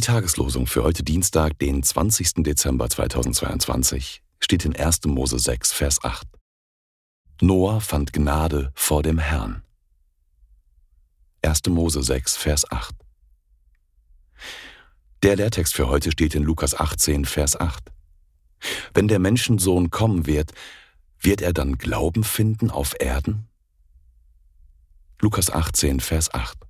Tageslosung für heute Dienstag, den 20. Dezember 2022, steht in 1. Mose 6, Vers 8. Noah fand Gnade vor dem Herrn. 1. Mose 6, Vers 8. Der Lehrtext für heute steht in Lukas 18, Vers 8. Wenn der Menschensohn kommen wird, wird er dann Glauben finden auf Erden? Lukas 18, Vers 8.